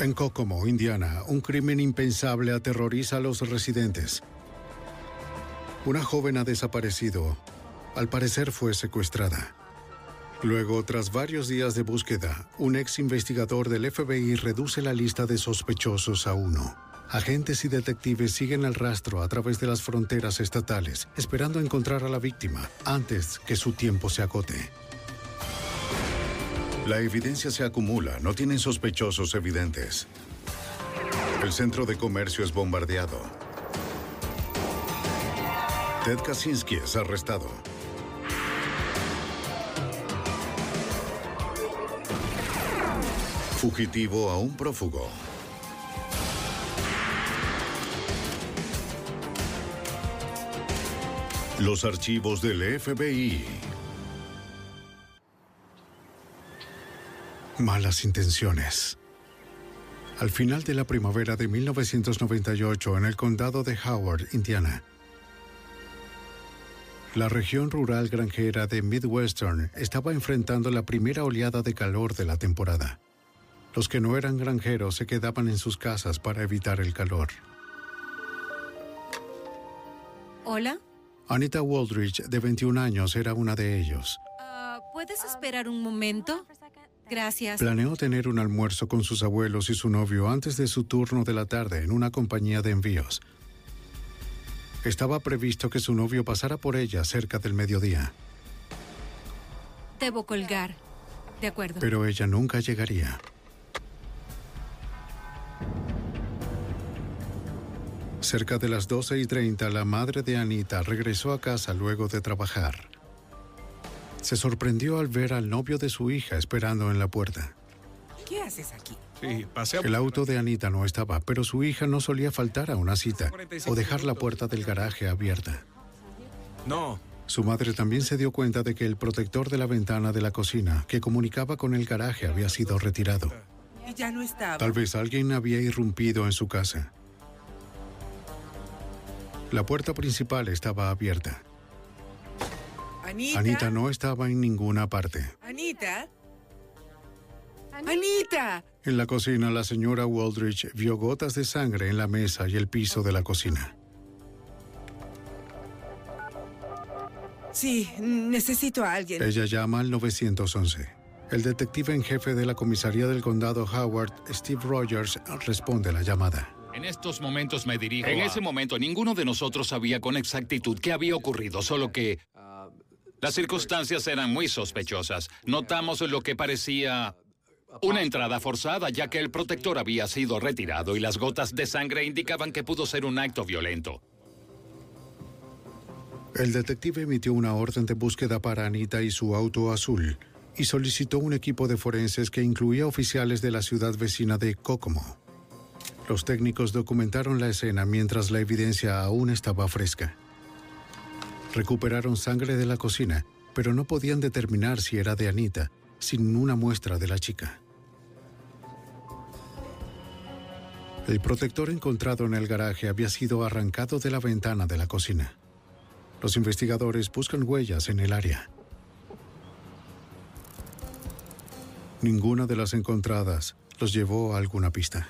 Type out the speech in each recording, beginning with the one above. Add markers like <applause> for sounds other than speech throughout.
En Kokomo, Indiana, un crimen impensable aterroriza a los residentes. Una joven ha desaparecido. Al parecer fue secuestrada. Luego, tras varios días de búsqueda, un ex investigador del FBI reduce la lista de sospechosos a uno. Agentes y detectives siguen el rastro a través de las fronteras estatales, esperando encontrar a la víctima antes que su tiempo se agote. La evidencia se acumula, no tienen sospechosos evidentes. El centro de comercio es bombardeado. Ted Kaczynski es arrestado. Fugitivo a un prófugo. Los archivos del FBI. Malas intenciones. Al final de la primavera de 1998, en el condado de Howard, Indiana, la región rural granjera de Midwestern estaba enfrentando la primera oleada de calor de la temporada. Los que no eran granjeros se quedaban en sus casas para evitar el calor. Hola. Anita Waldridge, de 21 años, era una de ellos. Ah, ¿Puedes esperar un momento? Gracias. Planeó tener un almuerzo con sus abuelos y su novio antes de su turno de la tarde en una compañía de envíos. Estaba previsto que su novio pasara por ella cerca del mediodía, Debo colgar. De acuerdo. pero ella nunca llegaría. Cerca de las 12 y 30, la madre de Anita regresó a casa luego de trabajar. Se sorprendió al ver al novio de su hija esperando en la puerta. ¿Qué haces aquí? Sí. El auto de Anita no estaba, pero su hija no solía faltar a una cita o dejar la puerta del garaje abierta. No, Su madre también se dio cuenta de que el protector de la ventana de la cocina que comunicaba con el garaje había sido retirado. Y ya no estaba. Tal vez alguien había irrumpido en su casa. La puerta principal estaba abierta. Anita. Anita no estaba en ninguna parte. Anita. Anita. En la cocina, la señora Waldridge vio gotas de sangre en la mesa y el piso de la cocina. Sí, necesito a alguien. Ella llama al 911. El detective en jefe de la comisaría del condado Howard, Steve Rogers, responde la llamada. En estos momentos me dirijo. En ese momento ninguno de nosotros sabía con exactitud qué había ocurrido, solo que las circunstancias eran muy sospechosas. Notamos lo que parecía una entrada forzada, ya que el protector había sido retirado y las gotas de sangre indicaban que pudo ser un acto violento. El detective emitió una orden de búsqueda para Anita y su auto azul y solicitó un equipo de forenses que incluía oficiales de la ciudad vecina de Kokomo. Los técnicos documentaron la escena mientras la evidencia aún estaba fresca. Recuperaron sangre de la cocina, pero no podían determinar si era de Anita, sin una muestra de la chica. El protector encontrado en el garaje había sido arrancado de la ventana de la cocina. Los investigadores buscan huellas en el área. Ninguna de las encontradas los llevó a alguna pista.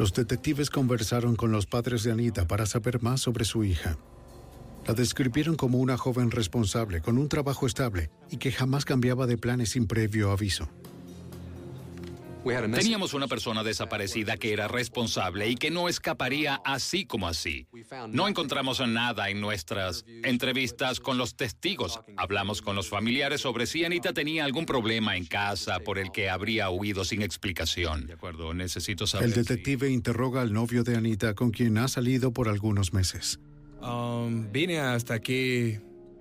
Los detectives conversaron con los padres de Anita para saber más sobre su hija. La describieron como una joven responsable, con un trabajo estable y que jamás cambiaba de planes sin previo aviso. Teníamos una persona desaparecida que era responsable y que no escaparía así como así. No encontramos nada en nuestras entrevistas con los testigos. Hablamos con los familiares sobre si Anita tenía algún problema en casa por el que habría huido sin explicación. De acuerdo, necesito saber. El detective interroga al novio de Anita con quien ha salido por algunos meses. Um, vine hasta aquí.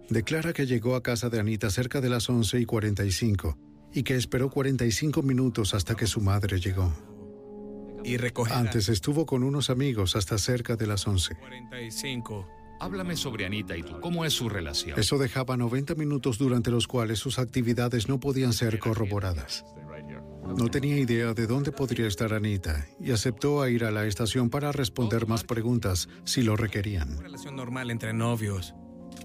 Declara que llegó a casa de Anita cerca de las 11 y 45 y que esperó 45 minutos hasta que su madre llegó. Y. Antes estuvo con unos amigos hasta cerca de las 11. 45. Háblame sobre Anita y tú. ¿Cómo es su relación? Eso dejaba 90 minutos durante los cuales sus actividades no podían ser corroboradas. No tenía idea de dónde podría estar Anita y aceptó a ir a la estación para responder más preguntas si lo requerían. Una relación normal entre novios.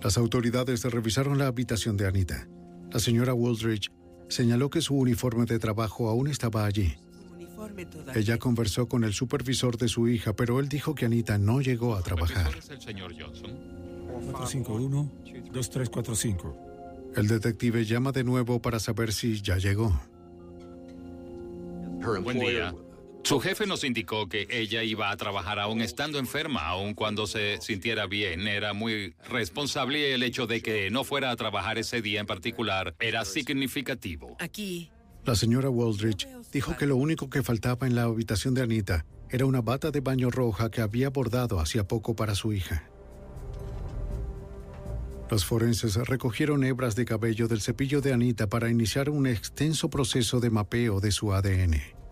Las autoridades revisaron la habitación de Anita. La señora Waldridge señaló que su uniforme de trabajo aún estaba allí. Ella conversó con el supervisor de su hija, pero él dijo que Anita no llegó a trabajar. ¿Es el señor Johnson? 451-2345. El detective llama de nuevo para saber si ya llegó. Buen día. Su jefe nos indicó que ella iba a trabajar aún estando enferma, aun cuando se sintiera bien. Era muy responsable y el hecho de que no fuera a trabajar ese día en particular era significativo. Aquí. La señora Waldridge dijo que lo único que faltaba en la habitación de Anita era una bata de baño roja que había bordado hacía poco para su hija. Los forenses recogieron hebras de cabello del cepillo de Anita para iniciar un extenso proceso de mapeo de su ADN.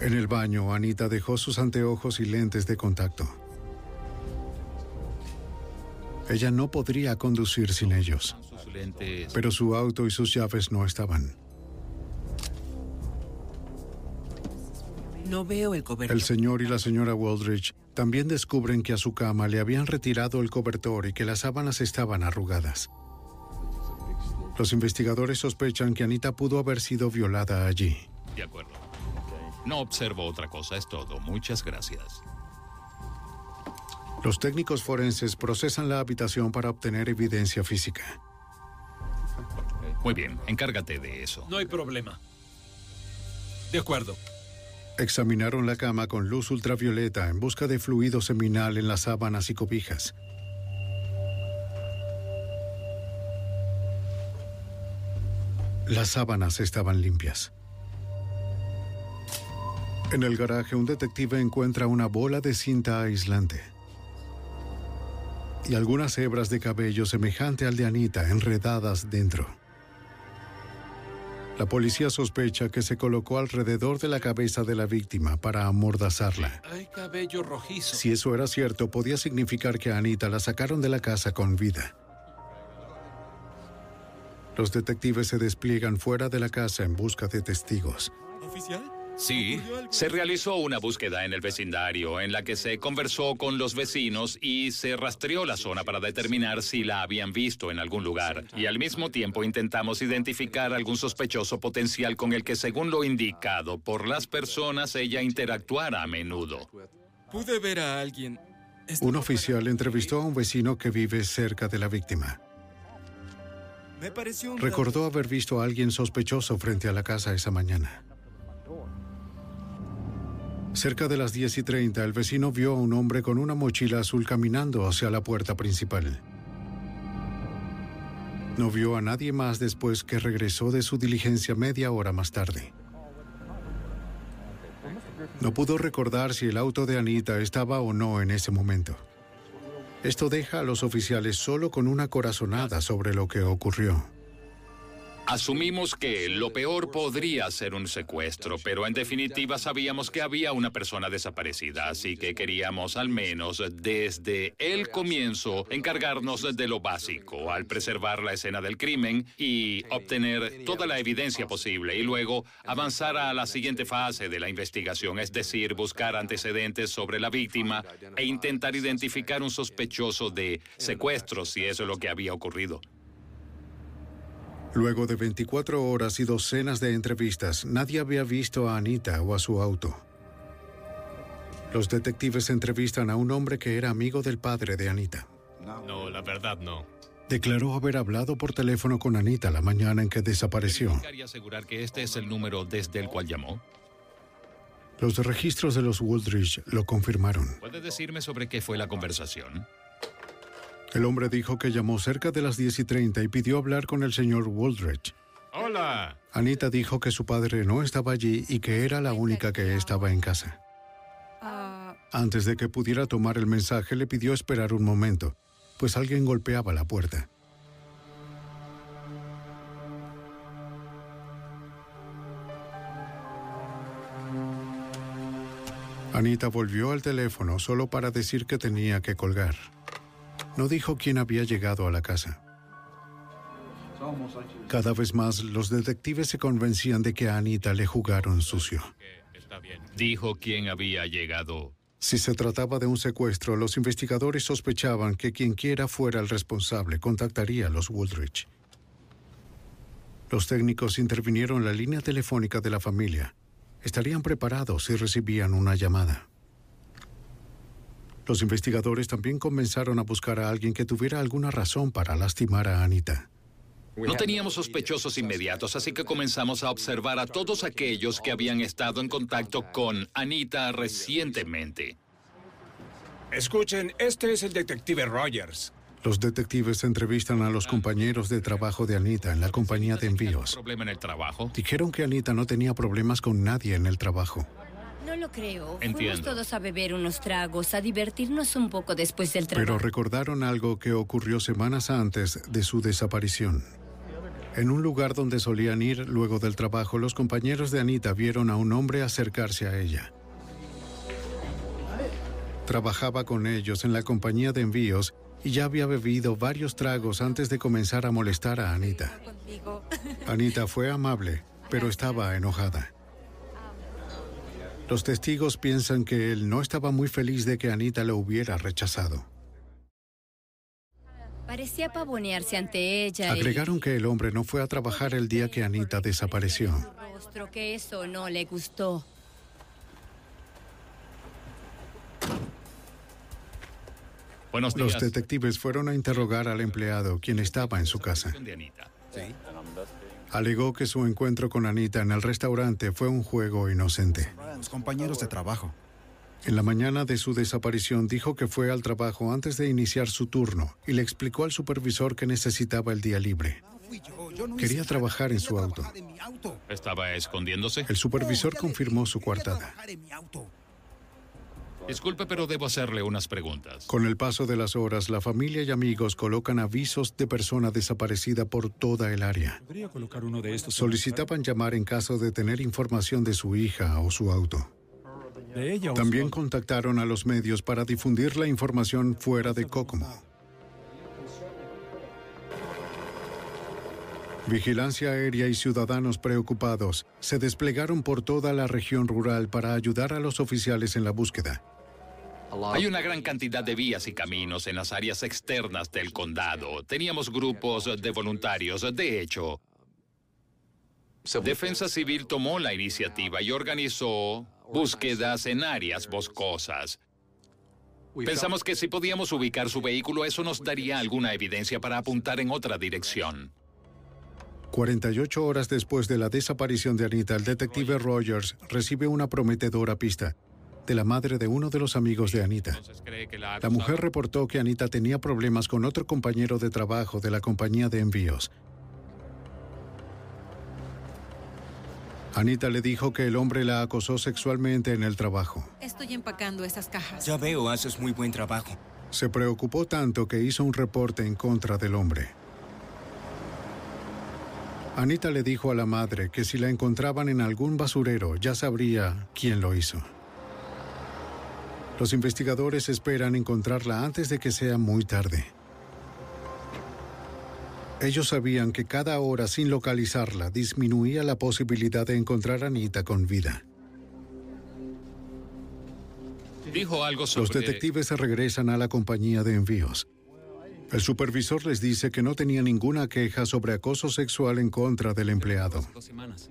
En el baño, Anita dejó sus anteojos y lentes de contacto. Ella no podría conducir sin ellos, pero su auto y sus llaves no estaban. No veo el cobertor. El señor y la señora Waldridge también descubren que a su cama le habían retirado el cobertor y que las sábanas estaban arrugadas. Los investigadores sospechan que Anita pudo haber sido violada allí. De acuerdo. No observo otra cosa, es todo. Muchas gracias. Los técnicos forenses procesan la habitación para obtener evidencia física. Muy bien, encárgate de eso. No hay problema. De acuerdo. Examinaron la cama con luz ultravioleta en busca de fluido seminal en las sábanas y cobijas. Las sábanas estaban limpias. En el garaje, un detective encuentra una bola de cinta aislante y algunas hebras de cabello semejante al de Anita enredadas dentro. La policía sospecha que se colocó alrededor de la cabeza de la víctima para amordazarla. Hay cabello rojizo. Si eso era cierto, podía significar que a Anita la sacaron de la casa con vida. Los detectives se despliegan fuera de la casa en busca de testigos. ¿Oficial? Sí, se realizó una búsqueda en el vecindario en la que se conversó con los vecinos y se rastreó la zona para determinar si la habían visto en algún lugar. Y al mismo tiempo intentamos identificar algún sospechoso potencial con el que, según lo indicado por las personas, ella interactuara a menudo. Pude ver a alguien. Esta Un oficial entrevistó a un vecino que vive cerca de la víctima. Me pareció un Recordó haber visto a alguien sospechoso frente a la casa esa mañana. Cerca de las 10 y 30, el vecino vio a un hombre con una mochila azul caminando hacia la puerta principal. No vio a nadie más después que regresó de su diligencia media hora más tarde. No pudo recordar si el auto de Anita estaba o no en ese momento. Esto deja a los oficiales solo con una corazonada sobre lo que ocurrió. Asumimos que lo peor podría ser un secuestro, pero en definitiva sabíamos que había una persona desaparecida, así que queríamos al menos desde el comienzo encargarnos de lo básico, al preservar la escena del crimen y obtener toda la evidencia posible y luego avanzar a la siguiente fase de la investigación, es decir, buscar antecedentes sobre la víctima e intentar identificar un sospechoso de secuestro si eso es lo que había ocurrido. Luego de 24 horas y docenas de entrevistas, nadie había visto a Anita o a su auto. Los detectives entrevistan a un hombre que era amigo del padre de Anita. No, la verdad no. Declaró haber hablado por teléfono con Anita la mañana en que desapareció. ¿Quería asegurar que este es el número desde el cual llamó? Los registros de los Woodridge lo confirmaron. ¿Puede decirme sobre qué fue la conversación? El hombre dijo que llamó cerca de las 10 y 30 y pidió hablar con el señor Woodridge. Hola. Anita dijo que su padre no estaba allí y que era la única que estaba en casa. Ah, Antes de que pudiera tomar el mensaje, le pidió esperar un momento, pues alguien golpeaba la puerta. Anita volvió al teléfono solo para decir que tenía que colgar. No dijo quién había llegado a la casa. Cada vez más los detectives se convencían de que a Anita le jugaron sucio. Dijo quién había llegado. Si se trataba de un secuestro, los investigadores sospechaban que quien quiera fuera el responsable contactaría a los Woodridge. Los técnicos intervinieron en la línea telefónica de la familia. Estarían preparados si recibían una llamada. Los investigadores también comenzaron a buscar a alguien que tuviera alguna razón para lastimar a Anita. No teníamos sospechosos inmediatos, así que comenzamos a observar a todos aquellos que habían estado en contacto con Anita recientemente. Escuchen, este es el detective Rogers. Los detectives entrevistan a los compañeros de trabajo de Anita en la compañía de envíos. ¿Problema en el trabajo? Dijeron que Anita no tenía problemas con nadie en el trabajo. No lo creo. Entiendo. Fuimos todos a beber unos tragos, a divertirnos un poco después del trabajo. Pero recordaron algo que ocurrió semanas antes de su desaparición. En un lugar donde solían ir luego del trabajo, los compañeros de Anita vieron a un hombre acercarse a ella. Trabajaba con ellos en la compañía de envíos y ya había bebido varios tragos antes de comenzar a molestar a Anita. Anita fue amable, pero estaba enojada. Los testigos piensan que él no estaba muy feliz de que Anita lo hubiera rechazado. Parecía pavonearse ante ella. y- Agregaron que el hombre no fue a trabajar el día que Anita desapareció. su rostro, que eso no le gustó. Buenos Los detectives fueron a interrogar al empleado, quien estaba en su casa. Anita. Alegó que su encuentro con Anita en el restaurante fue un juego inocente. Los compañeros de trabajo. En la mañana de su desaparición dijo que fue al trabajo antes de iniciar su turno y le explicó al supervisor que necesitaba el día libre. Quería trabajar en su auto. ¿Estaba escondiéndose? El supervisor confirmó su coartada. Disculpe, pero debo hacerle unas preguntas. Con el paso de las horas, la familia y amigos colocan avisos de persona desaparecida por toda el área. Podría colocar uno de estos. Solicitaban llamar en caso de tener información de su hija o su auto. De ella o También su- contactaron a los medios para difundir la información fuera de Kokomo. Vigilancia aérea y ciudadanos preocupados se desplegaron por toda la región rural para ayudar a los oficiales en la búsqueda. Hay una gran cantidad de vías y caminos en las áreas externas del condado. Teníamos grupos de voluntarios. De hecho, Defensa Civil tomó la iniciativa y organizó búsquedas en áreas boscosas. Pensamos que si podíamos ubicar su vehículo, eso nos daría alguna evidencia para apuntar en otra dirección. 48 horas después de la desaparición de Anita, el detective Rogers recibe una prometedora pista de la madre de uno de los amigos de Anita. ¿Cree que la, La mujer reportó que Anita tenía problemas con otro compañero de trabajo de la compañía de envíos. Anita le dijo que el hombre la acosó sexualmente en el trabajo. Estoy empacando esas cajas. Ya veo, haces muy buen trabajo. Se preocupó tanto que hizo un reporte en contra del hombre. Anita le dijo a la madre que si la encontraban en algún basurero ya sabría quién lo hizo. Los investigadores esperan encontrarla antes de que sea muy tarde. Ellos sabían que cada hora sin localizarla disminuía la posibilidad de encontrar a Anita con vida. Dijo algo sobre... Los detectives se regresan a la compañía de envíos. El supervisor les dice que no tenía ninguna queja sobre acoso sexual en contra del empleado.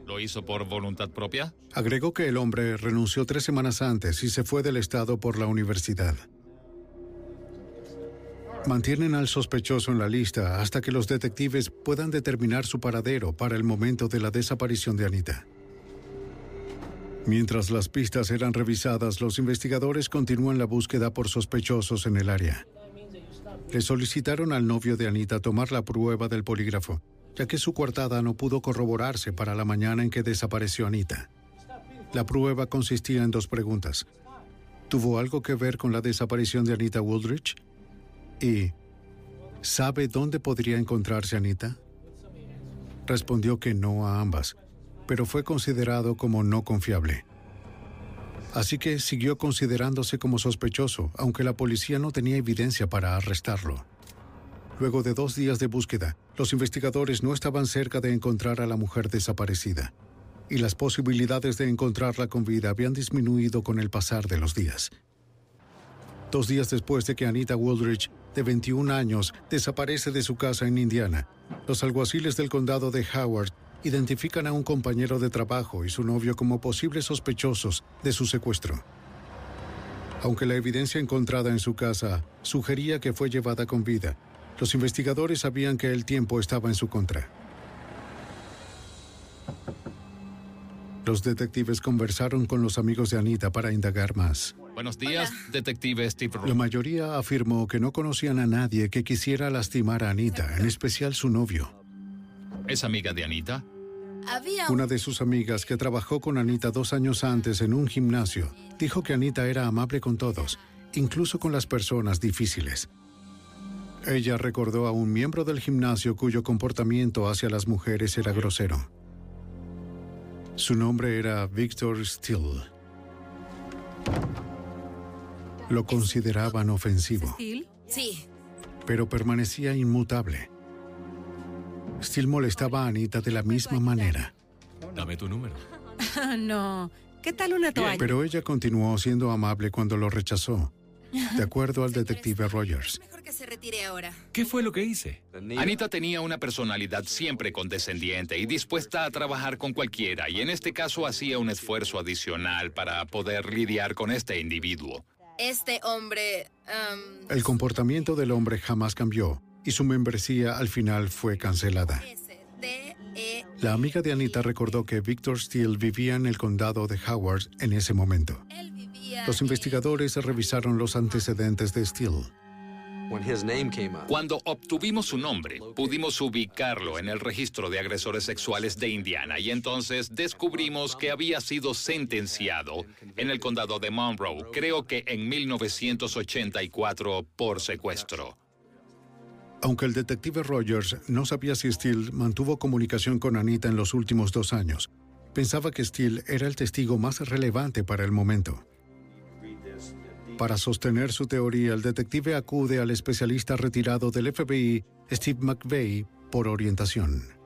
¿Lo hizo por voluntad propia? Agregó que el hombre renunció tres semanas antes y se fue del estado por la universidad. Mantienen al sospechoso en la lista hasta que los detectives puedan determinar su paradero para el momento de la desaparición de Anita. Mientras las pistas eran revisadas, los investigadores continúan la búsqueda por sospechosos en el área. Le solicitaron al novio de Anita tomar la prueba del polígrafo, ya que su coartada no pudo corroborarse para la mañana en que desapareció Anita. La prueba consistía en dos preguntas. ¿Tuvo algo que ver con la desaparición de Anita Woodridge? ¿Y sabe dónde podría encontrarse Anita? Respondió que no a ambas, pero fue considerado como no confiable. Así que siguió considerándose como sospechoso, aunque la policía no tenía evidencia para arrestarlo. Luego de dos días de búsqueda, los investigadores no estaban cerca de encontrar a la mujer desaparecida, y las posibilidades de encontrarla con vida habían disminuido con el pasar de los días. Dos días después de que Anita Woodridge, de 21 años, desaparece de su casa en Indiana, los alguaciles del condado de Howard identifican a un compañero de trabajo y su novio como posibles sospechosos de su secuestro. Aunque la evidencia encontrada en su casa sugería que fue llevada con vida, los investigadores sabían que el tiempo estaba en su contra. Los detectives conversaron con los amigos de Anita para indagar más. Buenos días, detective Steve La mayoría afirmó que no conocían a nadie que quisiera lastimar a Anita, en especial su novio. ¿Es amiga de Anita? Una de sus amigas que trabajó con Anita dos años antes en un gimnasio dijo que Anita era amable con todos, incluso con las personas difíciles. Ella recordó a un miembro del gimnasio cuyo comportamiento hacia las mujeres era grosero. Su nombre era Victor Steele. Lo consideraban ofensivo, Sí. pero permanecía inmutable. Steele molestaba a Anita de la misma manera. Dame tu número. <laughs> No. ¿Qué tal una toalla? Pero ella continuó siendo amable cuando lo rechazó, de acuerdo al <laughs> detective Rogers. Mejor que se retire ahora. ¿Qué fue lo que hice? Anita tenía una personalidad siempre condescendiente y dispuesta a trabajar con cualquiera, y en este caso hacía un esfuerzo adicional para poder lidiar con este individuo. Este hombre... El comportamiento del hombre jamás cambió y su membresía al final fue cancelada. La amiga de Anita recordó que Victor Steele vivía en el condado de Howard en ese momento. Los investigadores revisaron los antecedentes de Steele. Cuando obtuvimos su nombre, pudimos ubicarlo en el registro de agresores sexuales de Indiana y entonces descubrimos que había sido sentenciado en el condado de Monroe, creo que en 1984, por secuestro. Aunque el detective Rogers no sabía si Steele mantuvo comunicación con Anita en los últimos dos años, pensaba que Steele era el testigo más relevante para el momento. Para sostener su teoría, el detective acude al especialista retirado del FBI, Steve McVeigh, por orientación.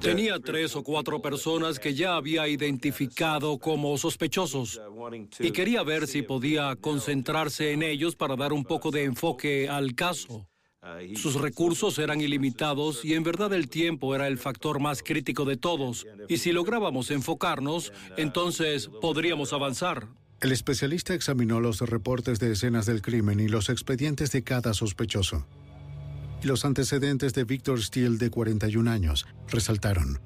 Tenía tres o cuatro personas que ya había identificado como sospechosos y quería ver si podía concentrarse en ellos para dar un poco de enfoque al caso. Sus recursos eran ilimitados y en verdad el tiempo era el factor más crítico de todos. Y si lográbamos enfocarnos, entonces podríamos avanzar. El especialista examinó los reportes de escenas del crimen y los expedientes de cada sospechoso. Los antecedentes de Victor Steele, de 41 años, resaltaron.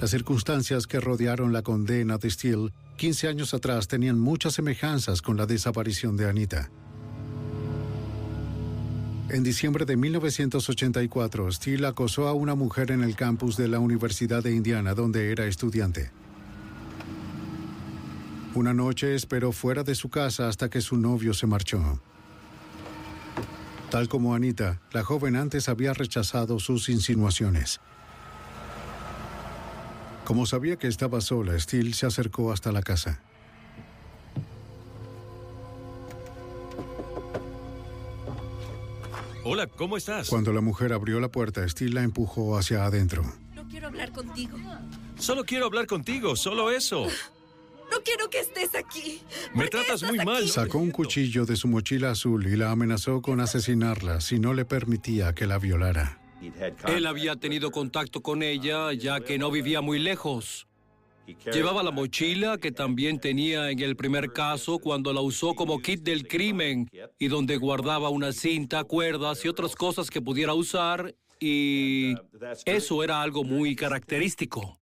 Las circunstancias que rodearon la condena de Steele 15 años atrás tenían muchas semejanzas con la desaparición de Anita. En diciembre de 1984, Steele acosó a una mujer en el campus de la Universidad de Indiana, donde era estudiante. Una noche esperó fuera de su casa hasta que su novio se marchó. Tal como Anita, la joven antes había rechazado sus insinuaciones. Como sabía que estaba sola, Steele se acercó hasta la casa. Hola, ¿cómo estás? Cuando la mujer abrió la puerta, Steele la empujó hacia adentro. No quiero hablar contigo. Solo quiero hablar contigo, solo eso. No quiero que estés aquí. Me tratas muy mal. Sacó un cuchillo de su mochila azul y la amenazó con asesinarla si no le permitía que la violara. Él había tenido contacto con ella ya que no vivía muy lejos. Llevaba la mochila que también tenía en el primer caso cuando la usó como kit del crimen y donde guardaba una cinta, cuerdas y otras cosas que pudiera usar y eso era algo muy característico.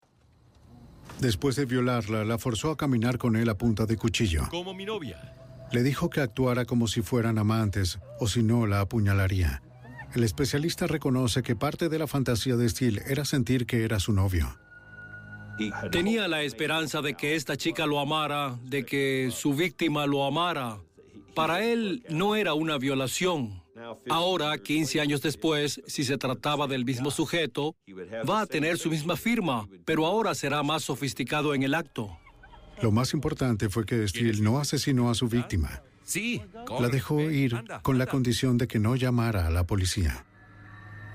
Después de violarla, la forzó a caminar con él a punta de cuchillo. Como mi novia. Le dijo que actuara como si fueran amantes o si no la apuñalaría. El especialista reconoce que parte de la fantasía de Steele era sentir que era su novio. Tenía la esperanza de que esta chica lo amara, de que su víctima lo amara. Para él no era una violación. Ahora, 15 años después, si se trataba del mismo sujeto, va a tener su misma firma, pero ahora será más sofisticado en el acto. Lo más importante fue que Steele no asesinó a su víctima. Sí. La dejó ir con la condición de que no llamara a la policía.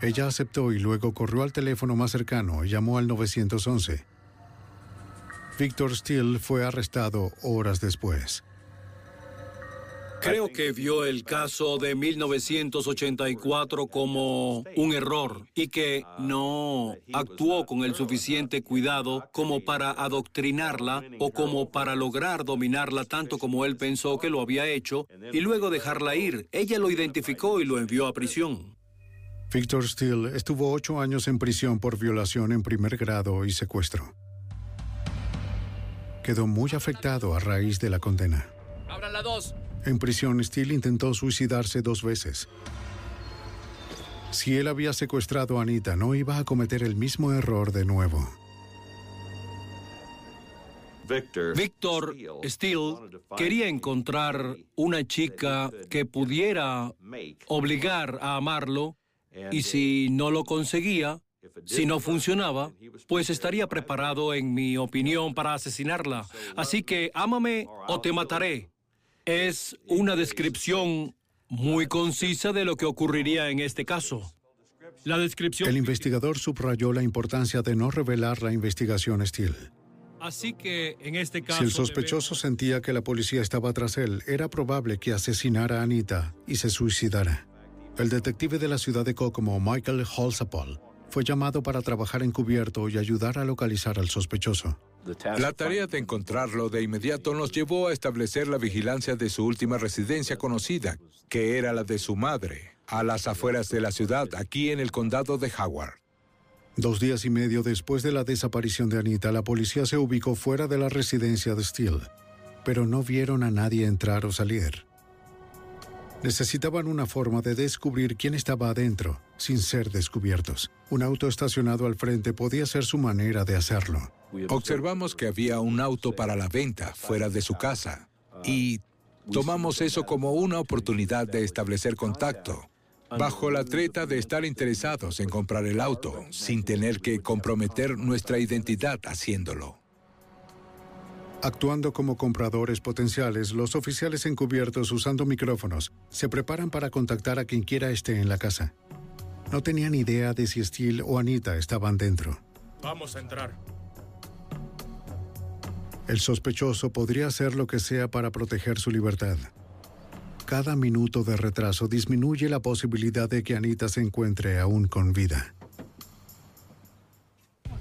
Ella aceptó y luego corrió al teléfono más cercano y llamó al 911. Victor Steele fue arrestado horas después. Creo que vio el caso de 1984 como un error y que no actuó con el suficiente cuidado como para adoctrinarla o como para lograr dominarla tanto como él pensó que lo había hecho y luego dejarla ir. Ella lo identificó y lo envió a prisión. Victor Steele estuvo ocho años en prisión por violación en primer grado y secuestro. Quedó muy afectado a raíz de la condena. Abran la dos. En prisión, Steele intentó suicidarse dos veces. Si él había secuestrado a Anita, no iba a cometer el mismo error de nuevo. Víctor Steele quería encontrar una chica que pudiera obligar a amarlo y si no lo conseguía, si no funcionaba, pues estaría preparado, en mi opinión, para asesinarla. Así que ámame o te mataré. Es una descripción muy concisa de lo que ocurriría en este caso. La descripción... El investigador subrayó la importancia de no revelar la investigación Steele. Así que en este caso... Si el sospechoso sentía que la policía estaba tras él, era probable que asesinara a Anita y se suicidara. El detective de la ciudad de Kokomo, Michael Holzapol, fue llamado para trabajar encubierto y ayudar a localizar al sospechoso. La tarea de encontrarlo de inmediato nos llevó a establecer la vigilancia de su última residencia conocida, que era la de su madre, a las afueras de la ciudad, aquí en el condado de Howard. Dos días y medio después de la desaparición de Anita, la policía se ubicó fuera de la residencia de Steele, pero no vieron a nadie entrar o salir. Necesitaban una forma de descubrir quién estaba adentro, sin ser descubiertos. Un auto estacionado al frente podía ser su manera de hacerlo. Observamos que había un auto para la venta fuera de su casa y tomamos eso como una oportunidad de establecer contacto, bajo la treta de estar interesados en comprar el auto, sin tener que comprometer nuestra identidad haciéndolo. Actuando como compradores potenciales, los oficiales encubiertos usando micrófonos se preparan para contactar a quien quiera esté en la casa. No tenían idea de si Steele o Anita estaban dentro. Vamos a entrar. El sospechoso podría hacer lo que sea para proteger su libertad. Cada minuto de retraso disminuye la posibilidad de que Anita se encuentre aún con vida.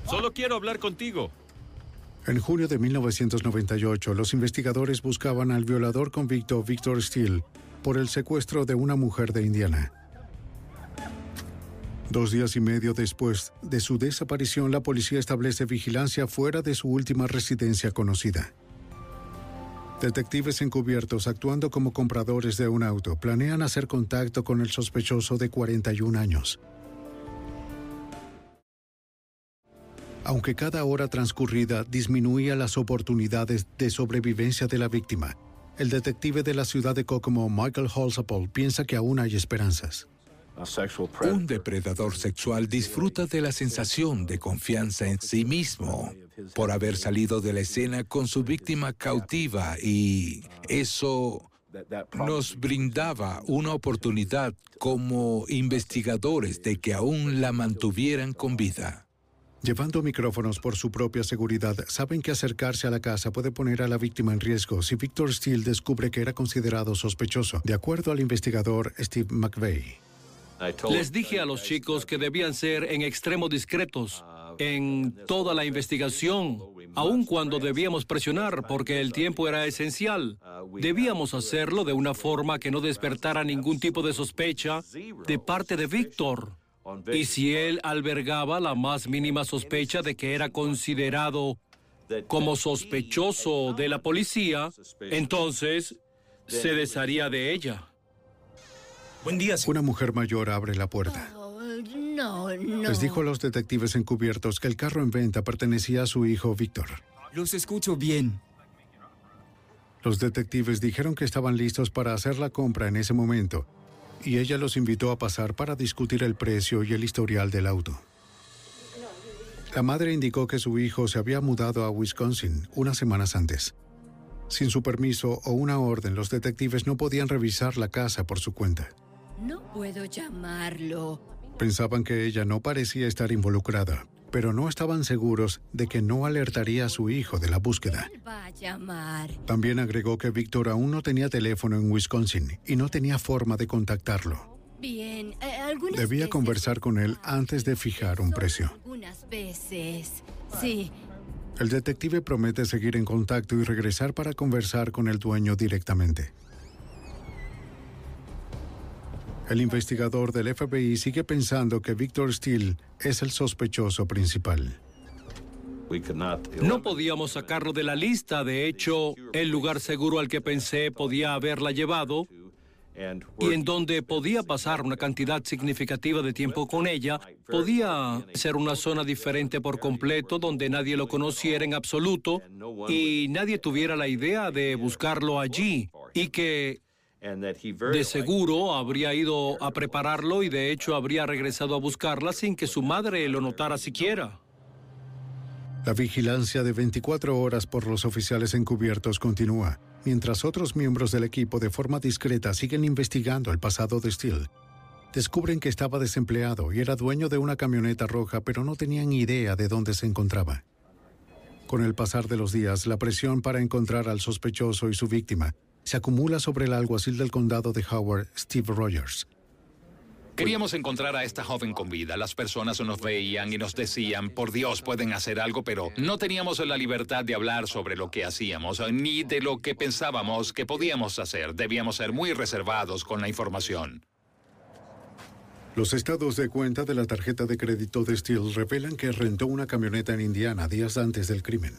Solo quiero hablar contigo. En junio de 1998, los investigadores buscaban al violador convicto Victor Steele por el secuestro de una mujer de Indiana. Dos días y medio después de su desaparición, la policía establece vigilancia fuera de su última residencia conocida. Detectives encubiertos actuando como compradores de un auto planean hacer contacto con el sospechoso de 41 años. Aunque cada hora transcurrida disminuía las oportunidades de sobrevivencia de la víctima, el detective de la ciudad de Kokomo, Michael Holzapol, piensa que aún hay esperanzas. Un depredador sexual disfruta de la sensación de confianza en sí mismo por haber salido de la escena con su víctima cautiva y eso nos brindaba una oportunidad como investigadores de que aún la mantuvieran con vida. Llevando micrófonos por su propia seguridad, saben que acercarse a la casa puede poner a la víctima en riesgo si Victor Steele descubre que era considerado sospechoso, de acuerdo al investigador Steve McVeigh. Les dije a los chicos que debían ser en extremo discretos en toda la investigación, aun cuando debíamos presionar porque el tiempo era esencial. Debíamos hacerlo de una forma que no despertara ningún tipo de sospecha de parte de Víctor. Y si él albergaba la más mínima sospecha de que era considerado como sospechoso de la policía, entonces se desharía de ella. Buen día. Una mujer mayor abre la puerta. No, no. Les dijo a los detectives encubiertos que el carro en venta pertenecía a su hijo Víctor. Los escucho bien. Los detectives dijeron que estaban listos para hacer la compra en ese momento y ella los invitó a pasar para discutir el precio y el historial del auto. La madre indicó que su hijo se había mudado a Wisconsin unas semanas antes. Sin su permiso o una orden, los detectives no podían revisar la casa por su cuenta. No puedo llamarlo. Pensaban que ella no parecía estar involucrada, pero no estaban seguros de que no alertaría a su hijo de la búsqueda. Va a llamar. También agregó que Víctor aún no tenía teléfono en Wisconsin y no tenía forma de contactarlo. Bien, eh, Debía conversar con él antes de fijar un precio. Algunas veces. Sí. El detective promete seguir en contacto y regresar para conversar con el dueño directamente. El investigador del FBI sigue pensando que Victor Steele es el sospechoso principal. No podíamos sacarlo de la lista. De hecho, el lugar seguro al que pensé podía haberla llevado y en donde podía pasar una cantidad significativa de tiempo con ella, podía ser una zona diferente por completo donde nadie lo conociera en absoluto y nadie tuviera la idea de buscarlo allí y que de seguro habría ido a prepararlo y de hecho habría regresado a buscarla sin que su madre lo notara siquiera. La vigilancia de 24 horas por los oficiales encubiertos continúa, mientras otros miembros del equipo de forma discreta siguen investigando el pasado de Steele. Descubren que estaba desempleado y era dueño de una camioneta roja, pero no tenían idea de dónde se encontraba. Con el pasar de los días, la presión para encontrar al sospechoso y su víctima se acumula sobre el alguacil del condado de Howard, Steve Rogers. Queríamos encontrar a esta joven con vida. Las personas nos veían y nos decían, por Dios, pueden hacer algo, pero no teníamos la libertad de hablar sobre lo que hacíamos, ni de lo que pensábamos que podíamos hacer. Debíamos ser muy reservados con la información. Los estados de cuenta de la tarjeta de crédito de Steele revelan que rentó una camioneta en Indiana días antes del crimen.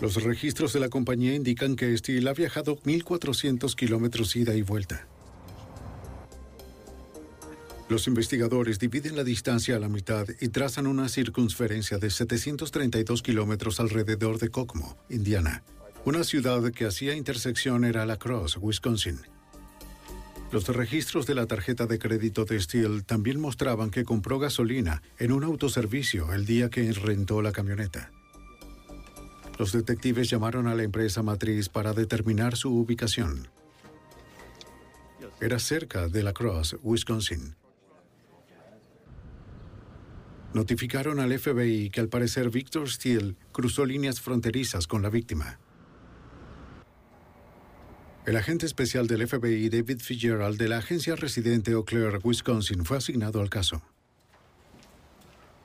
Los registros de la compañía indican que Steele ha viajado 1.400 kilómetros ida y vuelta. Los investigadores dividen la distancia a la mitad y trazan una circunferencia de 732 kilómetros alrededor de Kokomo, Indiana. Una ciudad que hacía intersección era La Crosse, Wisconsin. Los registros de la tarjeta de crédito de Steele también mostraban que compró gasolina en un autoservicio el día que rentó la camioneta. Los detectives llamaron a la empresa matriz para determinar su ubicación. Era cerca de La Crosse, Wisconsin. Notificaron al FBI que al parecer Victor Steele cruzó líneas fronterizas con la víctima. El agente especial del FBI David Fitzgerald de la agencia residente Eau Claire, Wisconsin, fue asignado al caso.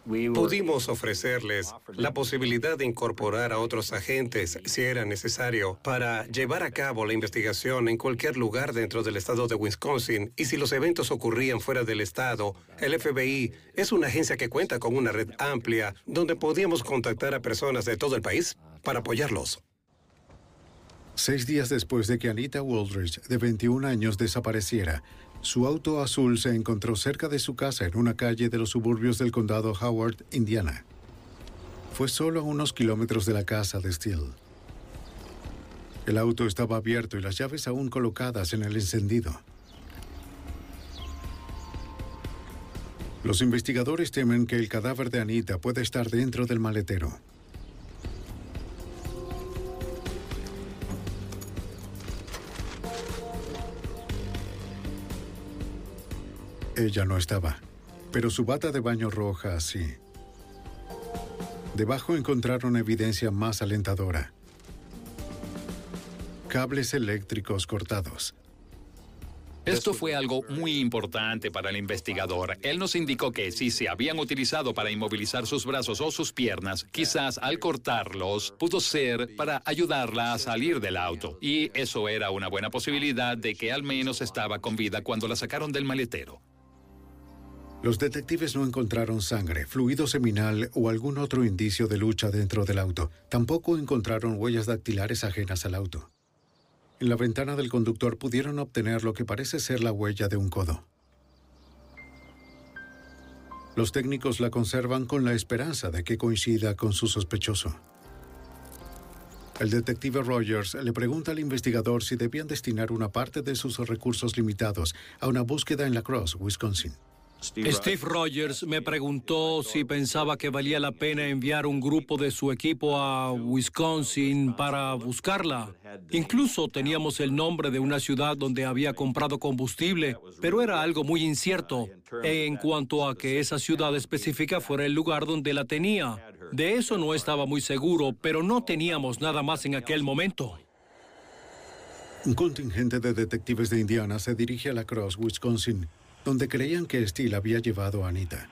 Pudimos ofrecerles la posibilidad de incorporar a otros agentes si era necesario para llevar a cabo la investigación en cualquier lugar dentro del estado de Wisconsin y si los eventos ocurrían fuera del estado, el FBI es una agencia que cuenta con una red amplia donde podíamos contactar a personas de todo el país para apoyarlos. Seis días después de que Anita Waldridge, de 21 años, desapareciera, su auto azul se encontró cerca de su casa en una calle de los suburbios del condado Howard, Indiana. Fue solo a unos kilómetros de la casa de Steele. El auto estaba abierto y las llaves aún colocadas en el encendido. Los investigadores temen que el cadáver de Anita puede estar dentro del maletero. Ella no estaba. pero su bata de baño roja sí. Debajo encontraron evidencia más alentadora. Cables eléctricos cortados. Esto fue algo muy importante para el investigador. Él nos indicó que si se habían utilizado para inmovilizar sus brazos o sus piernas, quizás al cortarlos pudo ser para ayudarla a salir del auto. Y eso era una buena posibilidad de que al menos estaba con vida cuando la sacaron del maletero. Los detectives no encontraron sangre, fluido seminal o algún otro indicio de lucha dentro del auto. Tampoco encontraron huellas dactilares ajenas al auto. En la ventana del conductor pudieron obtener lo que parece ser la huella de un codo. Los técnicos la conservan con la esperanza de que coincida con su sospechoso. El detective Rogers le pregunta al investigador si debían destinar una parte de sus recursos limitados a una búsqueda en La Crosse, Wisconsin. Steve Rogers me preguntó si pensaba que valía la pena enviar un grupo de su equipo a Wisconsin para buscarla. Incluso teníamos el nombre de una ciudad donde había comprado combustible, pero era algo muy incierto en cuanto a que esa ciudad específica fuera el lugar donde la tenía. De eso no estaba muy seguro, pero no teníamos nada más en aquel momento. Un contingente de detectives de Indiana se dirige a La Crosse, Wisconsin, donde creían que Steele había llevado a Anita.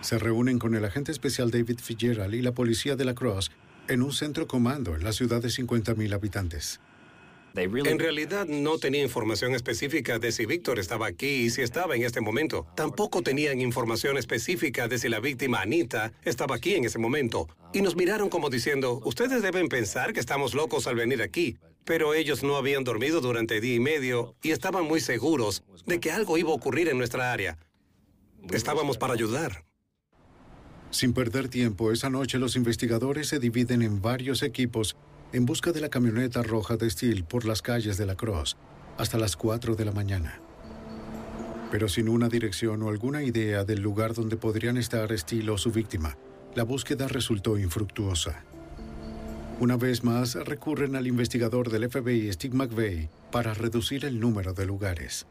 Se reúnen con el agente especial David Fitzgerald y la policía de La Crosse en un centro comando en la ciudad de 50.000 habitantes. En realidad no tenía información específica de si Víctor estaba aquí y si estaba en este momento. Tampoco tenían información específica de si la víctima Anita estaba aquí en ese momento. Y nos miraron como diciendo, ustedes deben pensar que estamos locos al venir aquí. Pero ellos no habían dormido durante día y medio y estaban muy seguros de que algo iba a ocurrir en nuestra área. Estábamos para ayudar. Sin perder tiempo, esa noche los investigadores se dividen en varios equipos en busca de la camioneta roja de Steele por las calles de la Cross hasta las 4 de la mañana. Pero sin una dirección o alguna idea del lugar donde podrían estar Steele o su víctima, la búsqueda resultó infructuosa. Una vez más, recurren al investigador del FBI, Steve McVeigh, para reducir el número de lugares.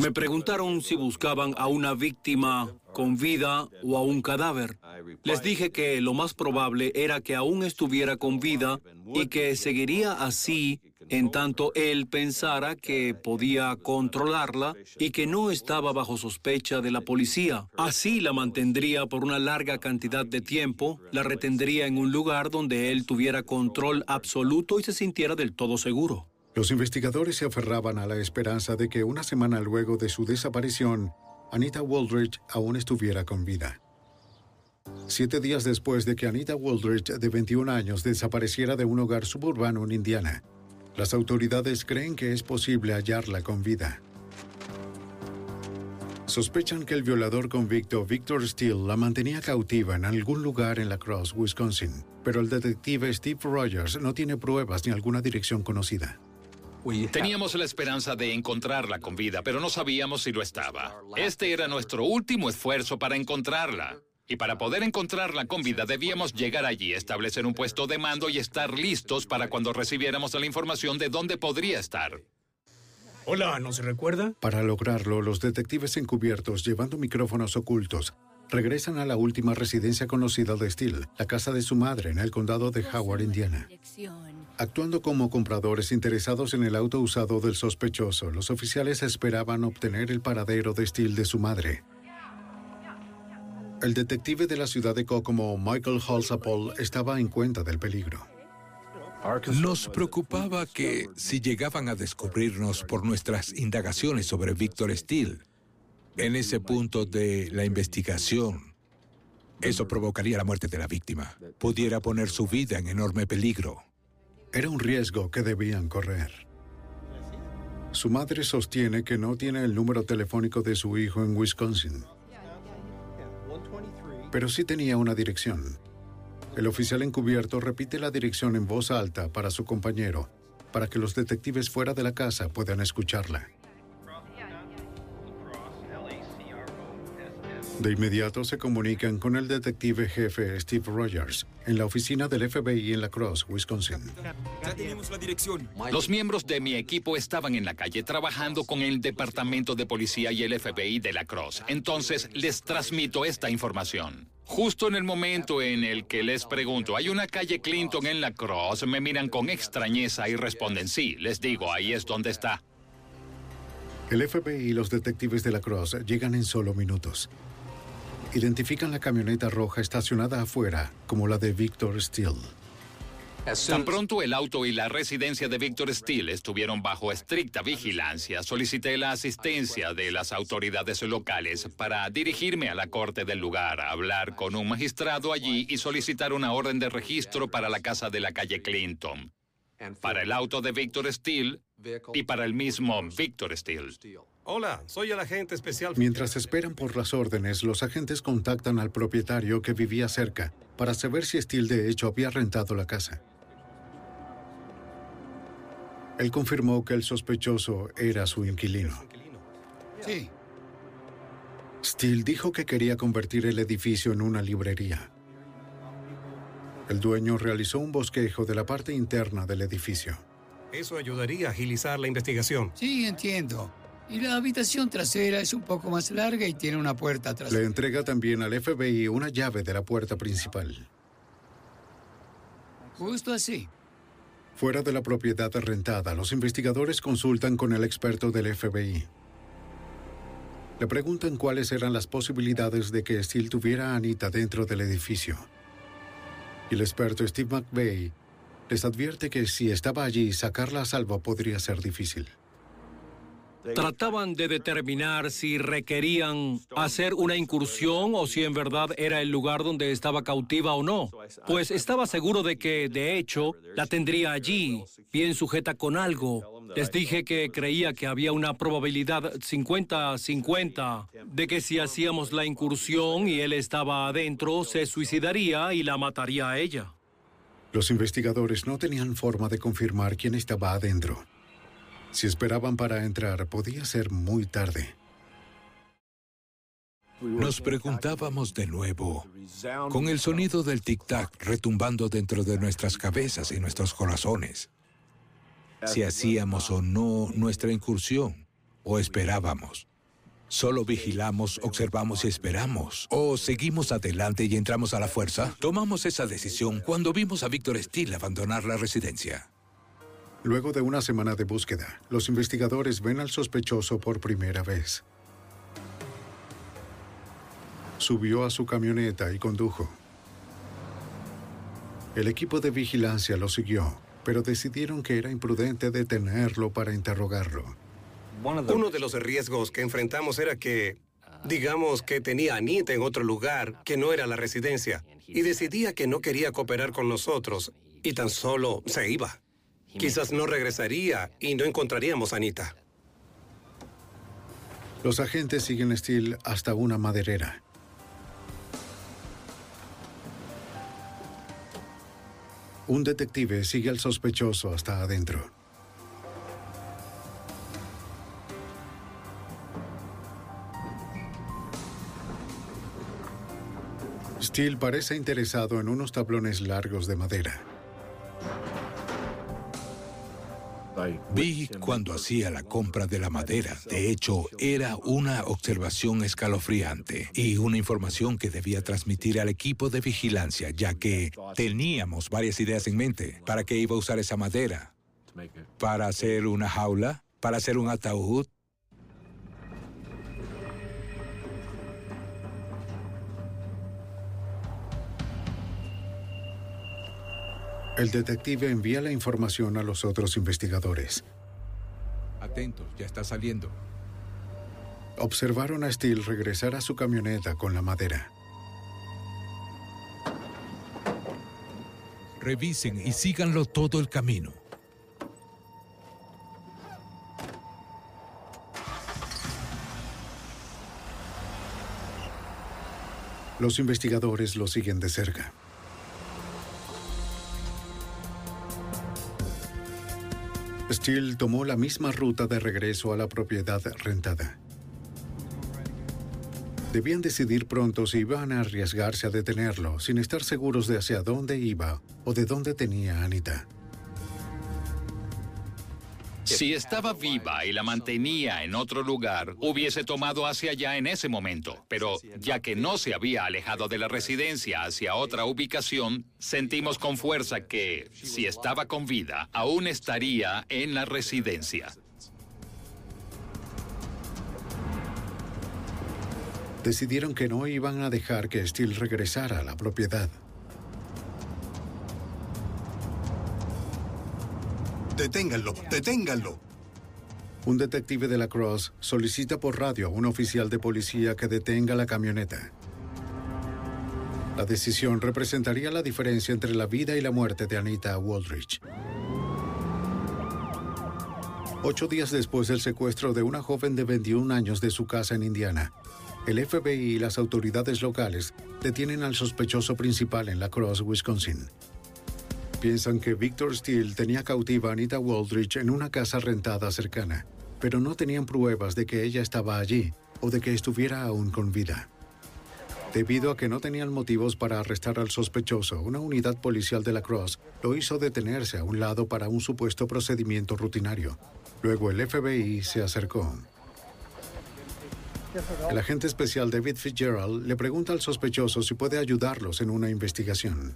Me preguntaron si buscaban a una víctima con vida o a un cadáver. Les dije que lo más probable era que aún estuviera con vida y que seguiría así en tanto él pensara que podía controlarla y que no estaba bajo sospecha de la policía. Así la mantendría por una larga cantidad de tiempo, la retendría en un lugar donde él tuviera control absoluto y se sintiera del todo seguro. Los investigadores se aferraban a la esperanza de que una semana luego de su desaparición, Anita Waldridge aún estuviera con vida. Siete días después de que Anita Waldridge, de 21 años, desapareciera de un hogar suburbano en Indiana, las autoridades creen que es posible hallarla con vida. Sospechan que el violador convicto Victor Steele la mantenía cautiva en algún lugar en La Crosse, Wisconsin, pero el detective Steve Rogers no tiene pruebas ni alguna dirección conocida. Teníamos la esperanza de encontrarla con vida, pero no sabíamos si lo estaba. Este era nuestro último esfuerzo para encontrarla. Y para poder encontrarla con vida debíamos llegar allí, establecer un puesto de mando y estar listos para cuando recibiéramos la información de dónde podría estar. Hola, ¿no se recuerda? Para lograrlo, los detectives encubiertos, llevando micrófonos ocultos, regresan a la última residencia conocida de Steele, la casa de su madre en el condado de Howard, Indiana. Actuando como compradores interesados en el auto usado del sospechoso, los oficiales esperaban obtener el paradero de Steele de su madre. El detective de la ciudad de Kokomo, Michael Halsapol, estaba en cuenta del peligro. Nos preocupaba que si llegaban a descubrirnos por nuestras indagaciones sobre Víctor Steele, en ese punto de la investigación, eso provocaría la muerte de la víctima. Pudiera poner su vida en enorme peligro. Era un riesgo que debían correr. Su madre sostiene que no tiene el número telefónico de su hijo en Wisconsin, pero sí tenía una dirección. El oficial encubierto repite la dirección en voz alta para su compañero, para que los detectives fuera de la casa puedan escucharla. De inmediato se comunican con el detective jefe Steve Rogers en la oficina del FBI en La Crosse, Wisconsin. Ya tenemos la dirección. Los miembros de mi equipo estaban en la calle trabajando con el Departamento de Policía y el FBI de La Crosse. Entonces les transmito esta información. Justo en el momento en el que les pregunto, ¿hay una calle Clinton en La Crosse? Me miran con extrañeza y responden sí. Les digo, ahí es donde está. El FBI y los detectives de La Crosse llegan en solo minutos. Identifican la camioneta roja estacionada afuera como la de Victor Steele. Tan pronto el auto y la residencia de Victor Steele estuvieron bajo estricta vigilancia, solicité la asistencia de las autoridades locales para dirigirme a la corte del lugar, hablar con un magistrado allí y solicitar una orden de registro para la casa de la calle Clinton, para el auto de Victor Steele y para el mismo Victor Steele. Hola, soy el agente especial. Mientras esperan por las órdenes, los agentes contactan al propietario que vivía cerca para saber si Steele de hecho había rentado la casa. Él confirmó que el sospechoso era su inquilino. Sí. Steele dijo que quería convertir el edificio en una librería. El dueño realizó un bosquejo de la parte interna del edificio. Eso ayudaría a agilizar la investigación. Sí, entiendo. Y la habitación trasera es un poco más larga y tiene una puerta trasera. Le entrega también al FBI una llave de la puerta principal. Justo así. Fuera de la propiedad rentada, los investigadores consultan con el experto del FBI. Le preguntan cuáles eran las posibilidades de que Steele tuviera a Anita dentro del edificio. Y el experto Steve McVeigh les advierte que si estaba allí, sacarla a salvo podría ser difícil. Trataban de determinar si requerían hacer una incursión o si en verdad era el lugar donde estaba cautiva o no. Pues estaba seguro de que, de hecho, la tendría allí, bien sujeta con algo. Les dije que creía que había una probabilidad 50-50 de que si hacíamos la incursión y él estaba adentro, se suicidaría y la mataría a ella. Los investigadores no tenían forma de confirmar quién estaba adentro. Si esperaban para entrar, podía ser muy tarde. Nos preguntábamos de nuevo, con el sonido del tic-tac retumbando dentro de nuestras cabezas y nuestros corazones, si hacíamos o no nuestra incursión, o esperábamos. Solo vigilamos, observamos y esperamos. O seguimos adelante y entramos a la fuerza. Tomamos esa decisión cuando vimos a Víctor Steele abandonar la residencia. Luego de una semana de búsqueda, los investigadores ven al sospechoso por primera vez. Subió a su camioneta y condujo. El equipo de vigilancia lo siguió, pero decidieron que era imprudente detenerlo para interrogarlo. Uno de los riesgos que enfrentamos era que, digamos que tenía a Anita en otro lugar que no era la residencia y decidía que no quería cooperar con nosotros y tan solo se iba. Quizás no regresaría y no encontraríamos a Anita. Los agentes siguen a Steele hasta una maderera. Un detective sigue al sospechoso hasta adentro. Steele parece interesado en unos tablones largos de madera. Vi cuando hacía la compra de la madera. De hecho, era una observación escalofriante y una información que debía transmitir al equipo de vigilancia, ya que teníamos varias ideas en mente. ¿Para qué iba a usar esa madera? ¿Para hacer una jaula? ¿Para hacer un ataúd? El detective envía la información a los otros investigadores. Atentos, ya está saliendo. Observaron a Steele regresar a su camioneta con la madera. Revisen y síganlo todo el camino. Los investigadores lo siguen de cerca. Tomó la misma ruta de regreso a la propiedad rentada. Debían decidir pronto si iban a arriesgarse a detenerlo, sin estar seguros de hacia dónde iba o de dónde tenía Anita. Si estaba viva y la mantenía en otro lugar, hubiese tomado hacia allá en ese momento. Pero ya que no se había alejado de la residencia hacia otra ubicación, sentimos con fuerza que, si estaba con vida, aún estaría en la residencia. Decidieron que no iban a dejar que Steele regresara a la propiedad. Deténganlo, deténganlo. Un detective de la Cross solicita por radio a un oficial de policía que detenga la camioneta. La decisión representaría la diferencia entre la vida y la muerte de Anita Waldrich. Ocho días después del secuestro de una joven de 21 años de su casa en Indiana, el FBI y las autoridades locales detienen al sospechoso principal en La Cross, Wisconsin. Piensan que Victor Steele tenía cautiva a Anita Waldrich en una casa rentada cercana, pero no tenían pruebas de que ella estaba allí o de que estuviera aún con vida. Debido a que no tenían motivos para arrestar al sospechoso, una unidad policial de la Cross lo hizo detenerse a un lado para un supuesto procedimiento rutinario. Luego el FBI se acercó. El agente especial David Fitzgerald le pregunta al sospechoso si puede ayudarlos en una investigación.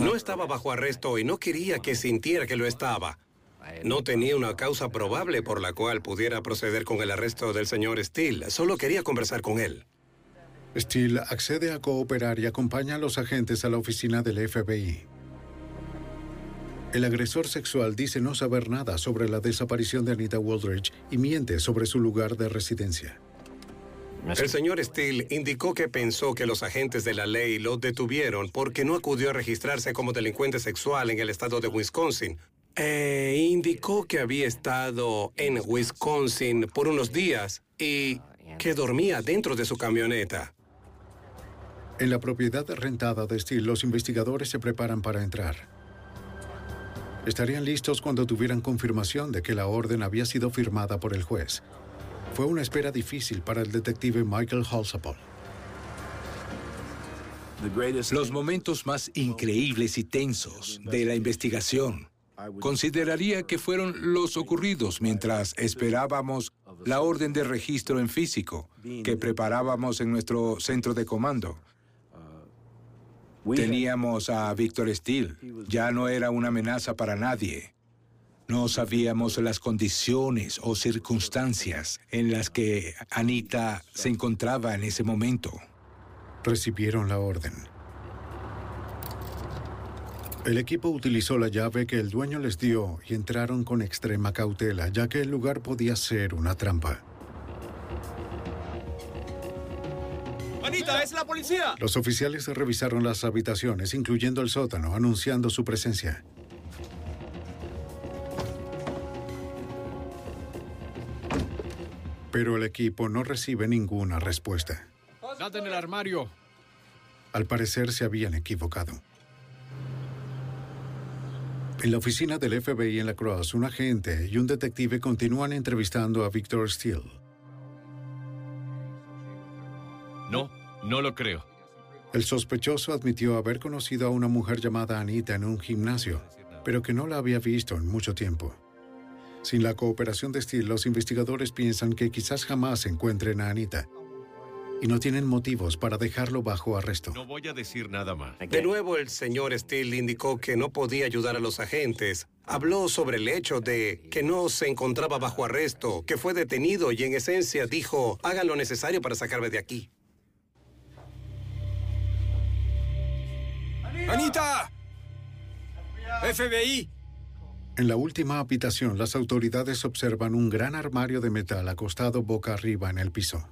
No estaba bajo arresto y no quería que sintiera que lo estaba. No tenía una causa probable por la cual pudiera proceder con el arresto del señor Steele. Solo quería conversar con él. Steele accede a cooperar y acompaña a los agentes a la oficina del FBI. El agresor sexual dice no saber nada sobre la desaparición de Anita Waldridge y miente sobre su lugar de residencia. El señor Steele indicó que pensó que los agentes de la ley lo detuvieron porque no acudió a registrarse como delincuente sexual en el estado de Wisconsin. E indicó que había estado en Wisconsin por unos días y que dormía dentro de su camioneta. En la propiedad rentada de Steele, los investigadores se preparan para entrar. Estarían listos cuando tuvieran confirmación de que la orden había sido firmada por el juez. Fue una espera difícil para el detective Michael Halsapol. Los momentos más increíbles y tensos de la investigación consideraría que fueron los ocurridos mientras esperábamos la orden de registro en físico que preparábamos en nuestro centro de comando. Teníamos a Víctor Steele. Ya no era una amenaza para nadie. No sabíamos las condiciones o circunstancias en las que Anita se encontraba en ese momento. Recibieron la orden. El equipo utilizó la llave que el dueño les dio y entraron con extrema cautela, ya que el lugar podía ser una trampa. ¡Anita, es la policía! Los oficiales revisaron las habitaciones, incluyendo el sótano, anunciando su presencia. Pero el equipo no recibe ninguna respuesta. Date en el armario. Al parecer se habían equivocado. En la oficina del FBI en La Crosse, un agente y un detective continúan entrevistando a Victor Steele. No, no lo creo. El sospechoso admitió haber conocido a una mujer llamada Anita en un gimnasio, pero que no la había visto en mucho tiempo. Sin la cooperación de Steele, los investigadores piensan que quizás jamás encuentren a Anita y no tienen motivos para dejarlo bajo arresto. No voy a decir nada más. De nuevo, el señor Steele indicó que no podía ayudar a los agentes. Habló sobre el hecho de que no se encontraba bajo arresto, que fue detenido y en esencia dijo, hagan lo necesario para sacarme de aquí. ¡Anita! FBI. En la última habitación, las autoridades observan un gran armario de metal acostado boca arriba en el piso.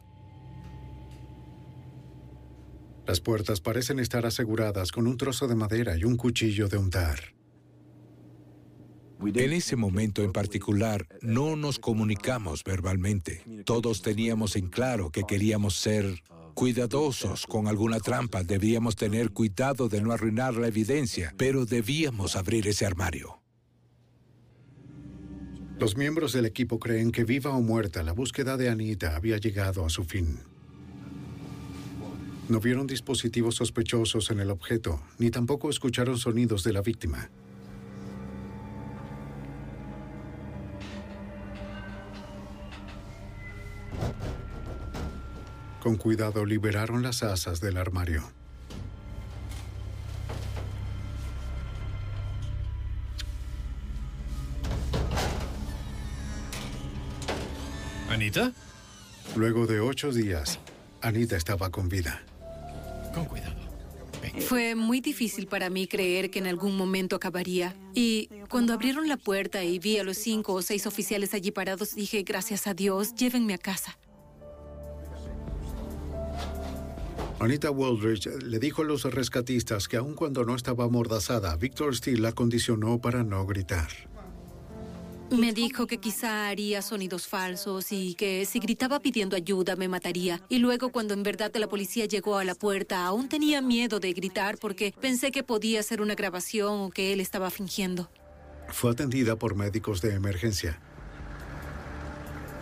Las puertas parecen estar aseguradas con un trozo de madera y un cuchillo de untar. En ese momento en particular, no nos comunicamos verbalmente. Todos teníamos en claro que queríamos ser cuidadosos con alguna trampa. Debíamos tener cuidado de no arruinar la evidencia, pero debíamos abrir ese armario. Los miembros del equipo creen que viva o muerta, la búsqueda de Anita había llegado a su fin. No vieron dispositivos sospechosos en el objeto, ni tampoco escucharon sonidos de la víctima. Con cuidado liberaron las asas del armario. ¿Anita? Luego de ocho días, Anita estaba con vida. Con cuidado. Fue muy difícil para mí creer que en algún momento acabaría. Y cuando abrieron la puerta y vi a los cinco o seis oficiales allí parados, dije, gracias a Dios, llévenme a casa. Anita Waldridge le dijo a los rescatistas que aun cuando no estaba amordazada, Victor Steele la condicionó para no gritar. Me dijo que quizá haría sonidos falsos y que si gritaba pidiendo ayuda me mataría. Y luego cuando en verdad la policía llegó a la puerta, aún tenía miedo de gritar porque pensé que podía ser una grabación o que él estaba fingiendo. Fue atendida por médicos de emergencia.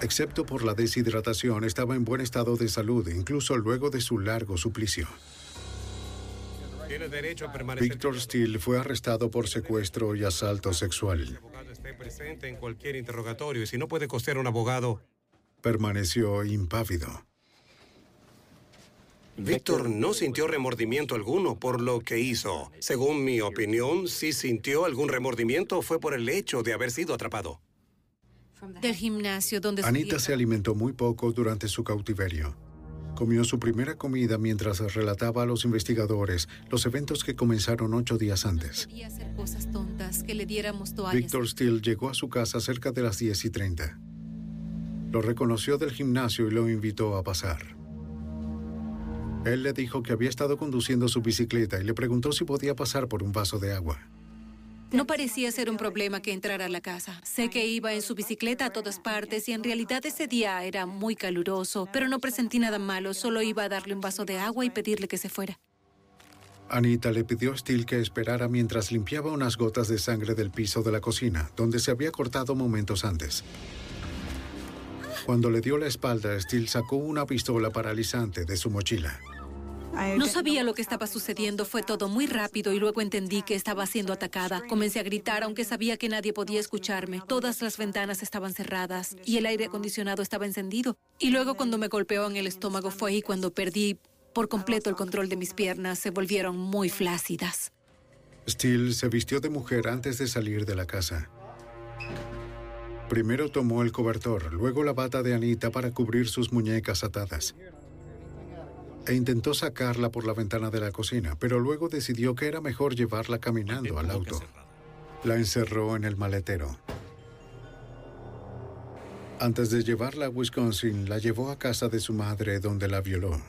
Excepto por la deshidratación, estaba en buen estado de salud, incluso luego de su largo suplicio. Tiene derecho a permanecer. Victor Steele fue arrestado por secuestro y asalto sexual. Esté presente en cualquier interrogatorio y si no puede costear un abogado. Permaneció impávido. Víctor no sintió remordimiento alguno por lo que hizo. Según mi opinión, si sintió algún remordimiento fue por el hecho de haber sido atrapado. Del gimnasio donde Anita se alimentó muy poco durante su cautiverio. Comió su primera comida mientras relataba a los investigadores los eventos que comenzaron ocho días antes. Quería hacer cosas tontas, que le diéramos toallas. Victor Steele llegó a su casa cerca de las 10 y 30. Lo reconoció del gimnasio y lo invitó a pasar. Él le dijo que había estado conduciendo su bicicleta y le preguntó si podía pasar por un vaso de agua. No parecía ser un problema que entrara a la casa. Sé que iba en su bicicleta a todas partes y en realidad ese día era muy caluroso, pero no presentí nada malo, solo iba a darle un vaso de agua y pedirle que se fuera. Anita le pidió a Steele que esperara mientras limpiaba unas gotas de sangre del piso de la cocina, donde se había cortado momentos antes. Cuando le dio la espalda, Steele sacó una pistola paralizante de su mochila. No sabía lo que estaba sucediendo, fue todo muy rápido y luego entendí que estaba siendo atacada. Comencé a gritar aunque sabía que nadie podía escucharme. Todas las ventanas estaban cerradas y el aire acondicionado estaba encendido. Y luego cuando me golpeó en el estómago fue ahí cuando perdí por completo el control de mis piernas, se volvieron muy flácidas. Steele se vistió de mujer antes de salir de la casa. Primero tomó el cobertor, luego la bata de Anita para cubrir sus muñecas atadas e intentó sacarla por la ventana de la cocina, pero luego decidió que era mejor llevarla caminando al auto. La encerró en el maletero. Antes de llevarla a Wisconsin, la llevó a casa de su madre donde la violó.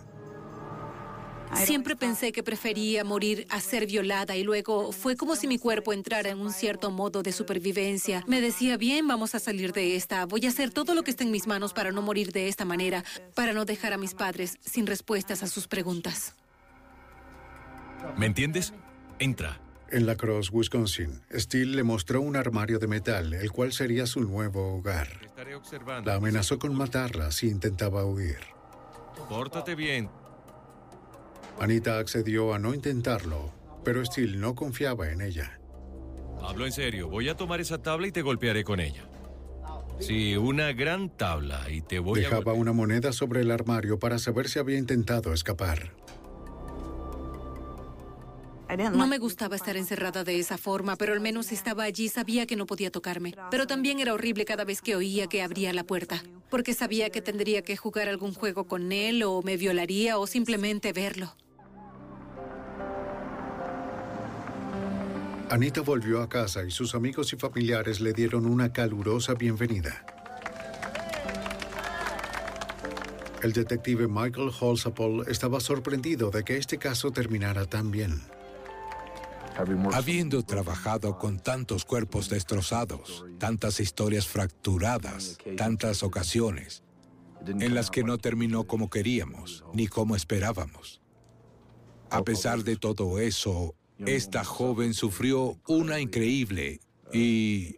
Siempre pensé que prefería morir a ser violada y luego fue como si mi cuerpo entrara en un cierto modo de supervivencia. Me decía, bien, vamos a salir de esta. Voy a hacer todo lo que esté en mis manos para no morir de esta manera, para no dejar a mis padres sin respuestas a sus preguntas. ¿Me entiendes? Entra. En La Crosse, Wisconsin, Steele le mostró un armario de metal, el cual sería su nuevo hogar. Estaré observando. La amenazó con matarla si intentaba huir. Pórtate bien. Anita accedió a no intentarlo, pero Steele no confiaba en ella. Hablo en serio. Voy a tomar esa tabla y te golpearé con ella. Sí, una gran tabla y te voy a... Dejaba una moneda sobre el armario para saber si había intentado escapar. No me gustaba estar encerrada de esa forma, pero al menos si estaba allí sabía que no podía tocarme. Pero también era horrible cada vez que oía que abría la puerta, porque sabía que tendría que jugar algún juego con él o me violaría o simplemente verlo. Anita volvió a casa y sus amigos y familiares le dieron una calurosa bienvenida. El detective Michael Holsapple estaba sorprendido de que este caso terminara tan bien. Habiendo trabajado con tantos cuerpos destrozados, tantas historias fracturadas, tantas ocasiones, en las que no terminó como queríamos, ni como esperábamos. A pesar de todo eso, esta joven sufrió una increíble y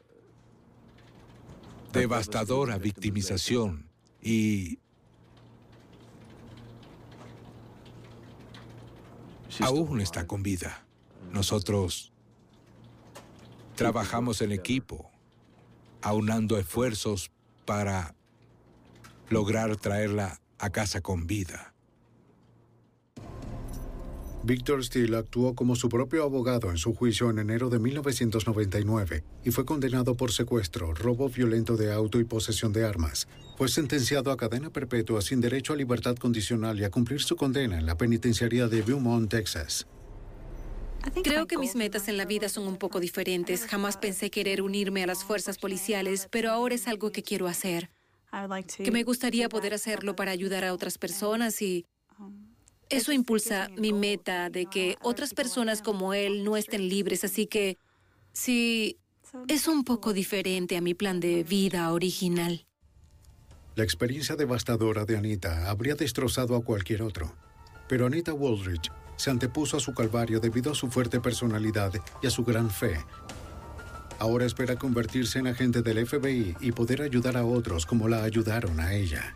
devastadora victimización y aún está con vida. Nosotros trabajamos en equipo, aunando esfuerzos para lograr traerla a casa con vida. Victor Steele actuó como su propio abogado en su juicio en enero de 1999 y fue condenado por secuestro, robo violento de auto y posesión de armas. Fue sentenciado a cadena perpetua sin derecho a libertad condicional y a cumplir su condena en la penitenciaría de Beaumont, Texas. Creo que mis metas en la vida son un poco diferentes. Jamás pensé querer unirme a las fuerzas policiales, pero ahora es algo que quiero hacer. Que me gustaría poder hacerlo para ayudar a otras personas y eso impulsa mi meta de que otras personas como él no estén libres. Así que sí, es un poco diferente a mi plan de vida original. La experiencia devastadora de Anita habría destrozado a cualquier otro. Pero Anita Waldridge se antepuso a su calvario debido a su fuerte personalidad y a su gran fe. Ahora espera convertirse en agente del FBI y poder ayudar a otros como la ayudaron a ella.